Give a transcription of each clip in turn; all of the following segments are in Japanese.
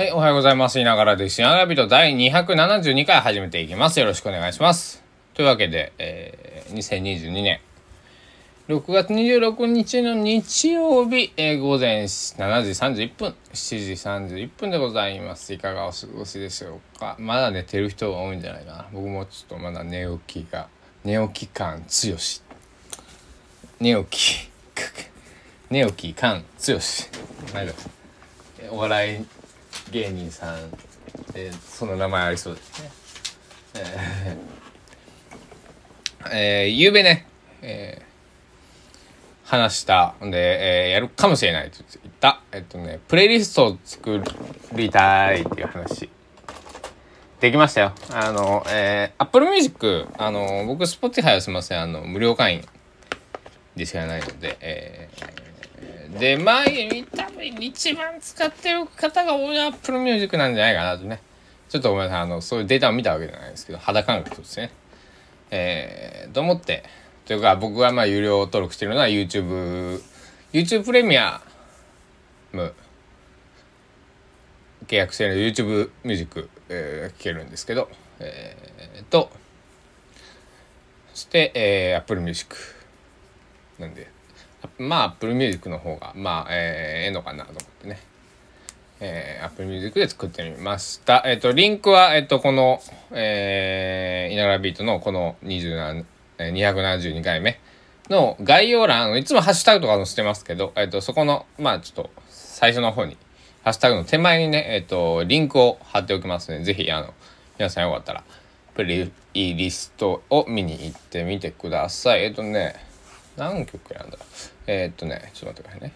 はい、おはようございます。いながらです。いながらビート第272回始めていきます。よろしくお願いします。というわけで、えー、2022年6月26日の日曜日、えー午前7時31分、7時31分でございます。いかがお過ごしでしょうか。まだ寝てる人が多いんじゃないかな。僕もちょっとまだ寝起きが、寝起き感強し。寝起き、寝起き感強し。お笑い芸人さんでその名前ありそうですね。えー えー、ゆうべね、えー話したんで、えーやるかもしれないと言った、えっとね、プレイリストを作りたいっていう話。できましたよ。あの、えー、Apple Music、あの、僕、Spotify はすみません、あの、無料会員でしかないので、えーで、まあ、多一番使ってる方が多いのは Apple Music なんじゃないかなとね。ちょっとごめんなさい、あの、そういうデータを見たわけじゃないですけど、肌感覚とですね。えー、と思って、というか僕がまあ有料登録してるのは YouTube、YouTube プレミアム契約してる YouTube ミュージック、えー聴けるんですけど、えー、と、そして、えー、Apple Music なんで、まあ Apple Music の方が、まあ、えー、えのかなと思ってね。えー、Apple Music で作ってみました。えっ、と、リンクは、えっ、と、この、えー、稲柄ビートのこの27 272回目の概要欄、いつもハッシュタグとか載せてますけど、えっ、と、そこの、まあちょっと、最初の方に、ハッシュタグの手前にね、えっ、と、リンクを貼っておきますので、ぜひ、あの、皆さんよかったら、プレイリストを見に行ってみてください。えっ、とね、何曲やんだ？えっ、とね、ちょっと待ってくださいね。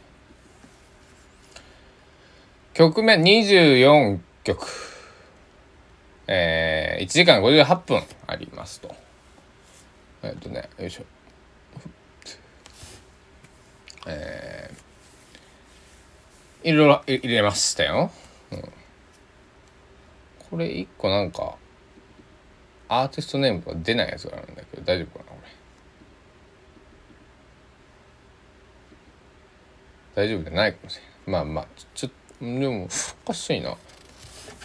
曲目24曲。えー、1時間58分ありますと。えっとね、よいしょ。えー、いろいろ入れましたよ。うん、これ一個なんか、アーティストネームが出ないやつがあるんだけど、大丈夫かなこれ。大丈夫じゃないかもしれない。まあまあ、ちょ、ちょでも、おかしいな。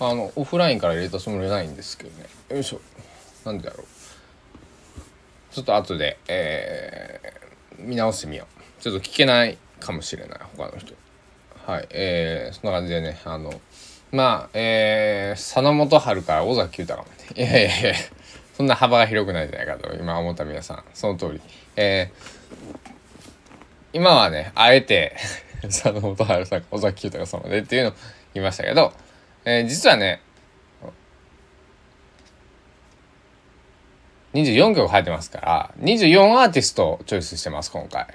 あの、オフラインから入れたつもりないんですけどね。よいしょ。なんでだろう。ちょっと後で、えー見直してみよう。ちょっと聞けないかもしれない、他の人。はい。えー、そんな感じでね、あの、まあ、えー、佐野元春から尾崎豊まで。いやいやいや、そんな幅が広くないんじゃないかと今思った皆さん、その通り。えー、今はね、あえて、佐野元春さん、尾崎豊様でっていうのを言いましたけど、えー実はね、24曲入ってますから、24アーティストをチョイスしてます、今回。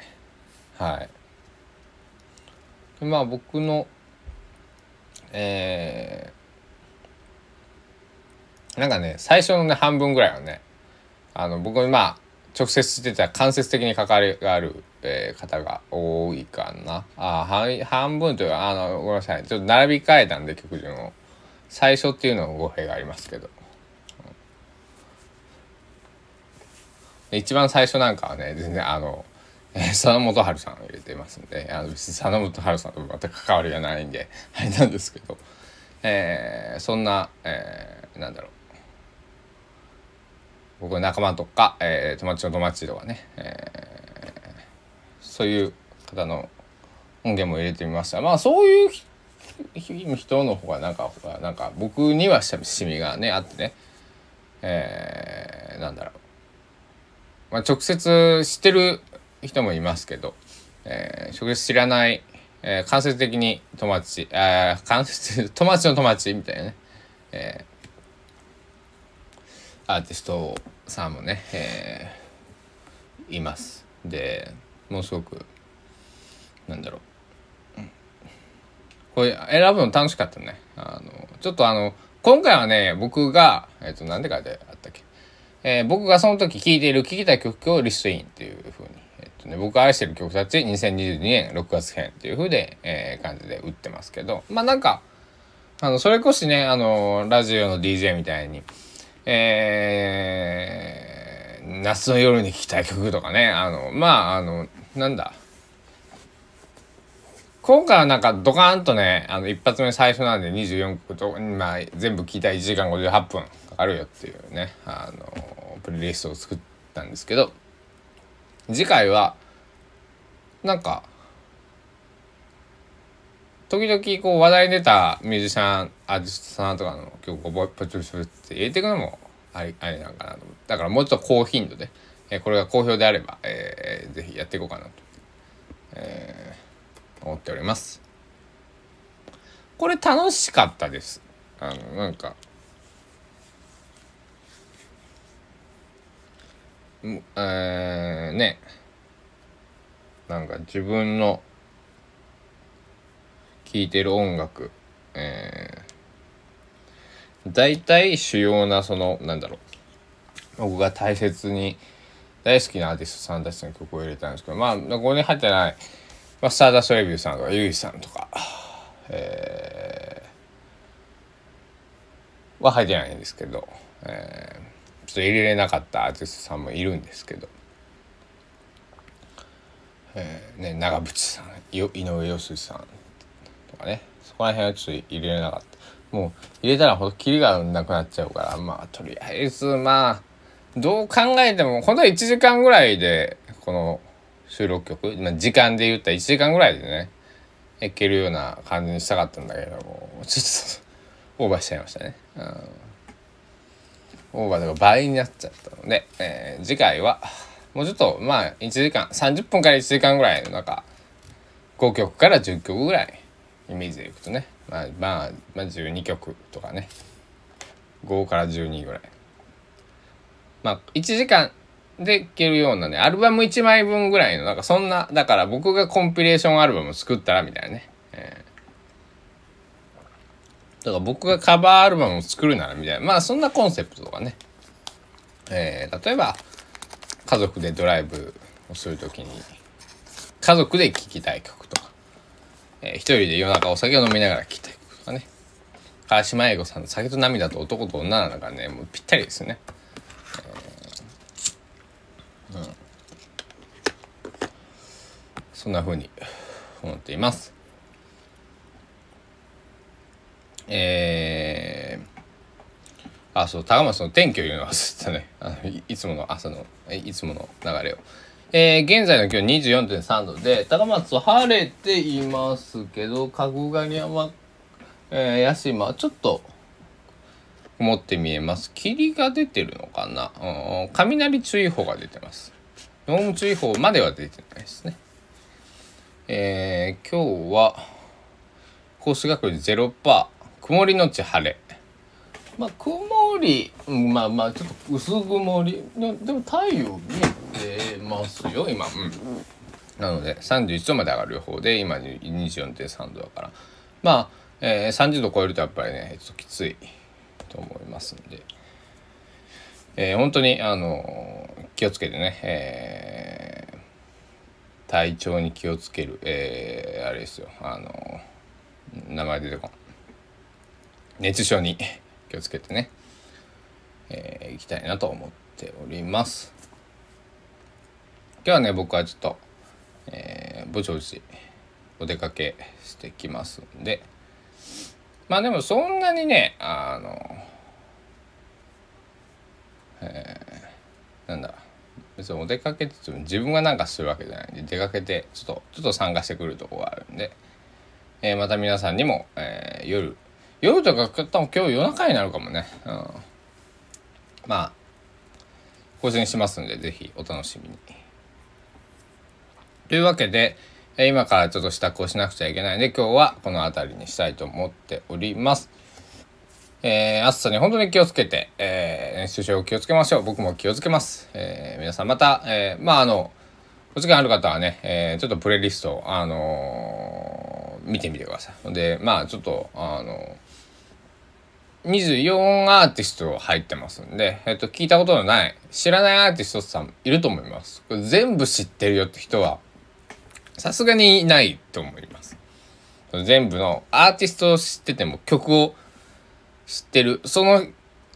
はい。まあ僕の、えー、なんかね、最初のね、半分ぐらいはね、あの、僕まあ、直接してた間接的に関わりがある、えー方が多いかな。あ半半分というか、あの、ごめんなさい。ちょっと並び替えたんで、曲順を。最初っていうのも語弊がありますけど。一番最初なんかはね全然あの、えー佐野元春さんを入れてますんであの別に佐野元春さんと全く関わりがないんであれなんですけど、えーそんな、えーなんだろう僕の仲間とか、えー友達の友達とかね、えーそういう方の音源も入れてみました。まあそういう人の方がなんかなんか僕にはしみがねあってね。えーなんだろう。まあ、直接知ってる人もいますけど、えー、直接知らない、えー間接的に友達、あー間接、友達の友達みたいなね、えーアーティストさんもね、えーいます。で、ものすごく、なんだろう。うんこれ選ぶの楽しかったね。あの、ちょっとあの、今回はね、僕が、えっ、と、なんで書いてあったっけえー僕がその時聴いている聴きたい曲をリストインっていう風に、えっとね、僕が愛してる曲たち2022年6月編っていう風で、えー感じで売ってますけど、まあなんか、あの、それこそね、あの、ラジオの DJ みたいに、えー夏の夜に聴きたい曲とかね、あの、まあ、あの、なんだ、今回はなんかドカーンとね、あの一発目最初なんで24曲と、まあ全部聞いたら1時間58分かかるよっていうね、あの、プレイリストを作ったんですけど、次回は、なんか、時々こう話題に出たミュージシャン、アーティストさんとかの曲をポチポチポチって入れていくのもあり、ありなんかなとだからもうちょっと高頻度で、えー、これが好評であれば、えー、ぜひやっていこうかなと、えー、思っております。これ楽しかったです。あの、なんか、えー、ね、なんか自分の聴いてる音楽、えー、大体主要なそのなんだろう。僕が大切に大好きなアーティストさんたちの曲を入れたんですけどまあここに入ってない、まあ、スターダストレビューさんとかユイさんとか、えー、は入ってないんですけど、えー、ちょっと入れれなかったアーティストさんもいるんですけど、えーね、長渕さん井上陽水さんかね。そこら辺はちょっと入れれなかった。もう入れたらほんとキリがなくなっちゃうから。まあとりあえずまあどう考えても本当は1時間ぐらいでこの収録曲、まあ、時間で言ったら1時間ぐらいでねいけるような感じにしたかったんだけどもちょっとオーバーしちゃいましたね、うん、オーバーとか倍になっちゃったので、えー、次回はもうちょっとまあ1時間30分から1時間ぐらいの中5曲から10曲ぐらいイメージでいくとね、まあ、まあ、まあ、12曲とかね。5から12ぐらい。まあ1時間でいけるようなねアルバム1枚分ぐらいのなんかそんなだから僕がコンピレーションアルバム作ったらみたいなね、えー、だから僕がカバーアルバムを作るならみたいな。まあそんなコンセプトとかね、えー、例えば家族でドライブをする時に家族で聴きたい曲とか。えー、一人で夜中お酒を飲みながら聞きたいことかね。川島英語さんの「酒と涙と男と女」なんかねもうぴったりですね、うん。そんな風に思っています。えー、あそう高松の天気を言うの忘れてたね。あのいつもの朝のいつもの流れを。えー、現在の気温24.3度で、高松晴れていますけど、角刈山、えー、屋島、ちょっと、曇って見えます。霧が出てるのかな？うん、雷注意報が出てます。濃霧注意報までは出てないですね。えー、今日は、降水確率0%、曇りのち晴れ。まあ、曇り、まあまあ、ちょっと薄曇り。でも太陽見えてますよ、今。うん。なので、31度まで上がる予報で、今24.3度だから。まあ、えー、30度超えるとやっぱりね、ちょっときついと思いますんで。えー、本当に、あの、気をつけてね、えー、体調に気をつける、えー、あれですよ、あの、名前出てこん。熱症に気をつけてね、えー、いきたいなと思っております。今日はね、僕はちょっと、えー、ぼちぼちお出かけしてきますんで、まあでもそんなにね、あの、えー、なんだ、別にお出かけって言っても自分がなんかするわけじゃないんで、出かけてちょっと、ちょっと参加してくるとこがあるんで、えー、また皆さんにも、えー、夜、夜とか多分今日夜中になるかもね。うん。まあ、更新しますんで、ぜひお楽しみに。というわけで、今からちょっと支度をしなくちゃいけないんで、今日はこの辺りにしたいと思っております。えー、暑さに本当に気をつけて、えー、熱中症気をつけましょう。僕も気をつけます。えー、皆さんまた、えー、まああの、お時間ある方はね、えー、ちょっとプレイリスト、あのー、見てみてください。で、まあちょっと、あのー24アーティスト入ってますんで、えっと、聞いたことのない、知らないアーティストさんいると思います。これ全部知ってるよって人は、さすがにないと思います。全部のアーティストを知ってても曲を知ってる、その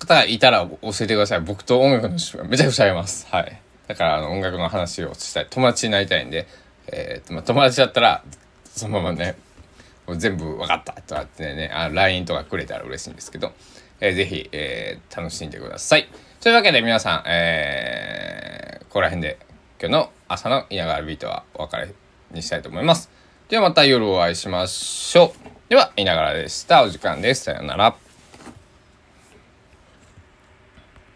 方がいたら教えてください。僕と音楽の趣味がめちゃくちゃ合います。はい。だからあの音楽の話をしたい。友達になりたいんで、えー、とまあ、友達だったら、そのままね全部分かったとかってねあ LINE とかくれたら嬉しいんですけど、えー、ぜひ、えー、楽しんでくださいというわけで皆さん、えー、ここら辺で今日の朝の稲川ビートはお別れにしたいと思います。ではまた夜お会いしましょう。ではいながらでした。お時間です。さようなら。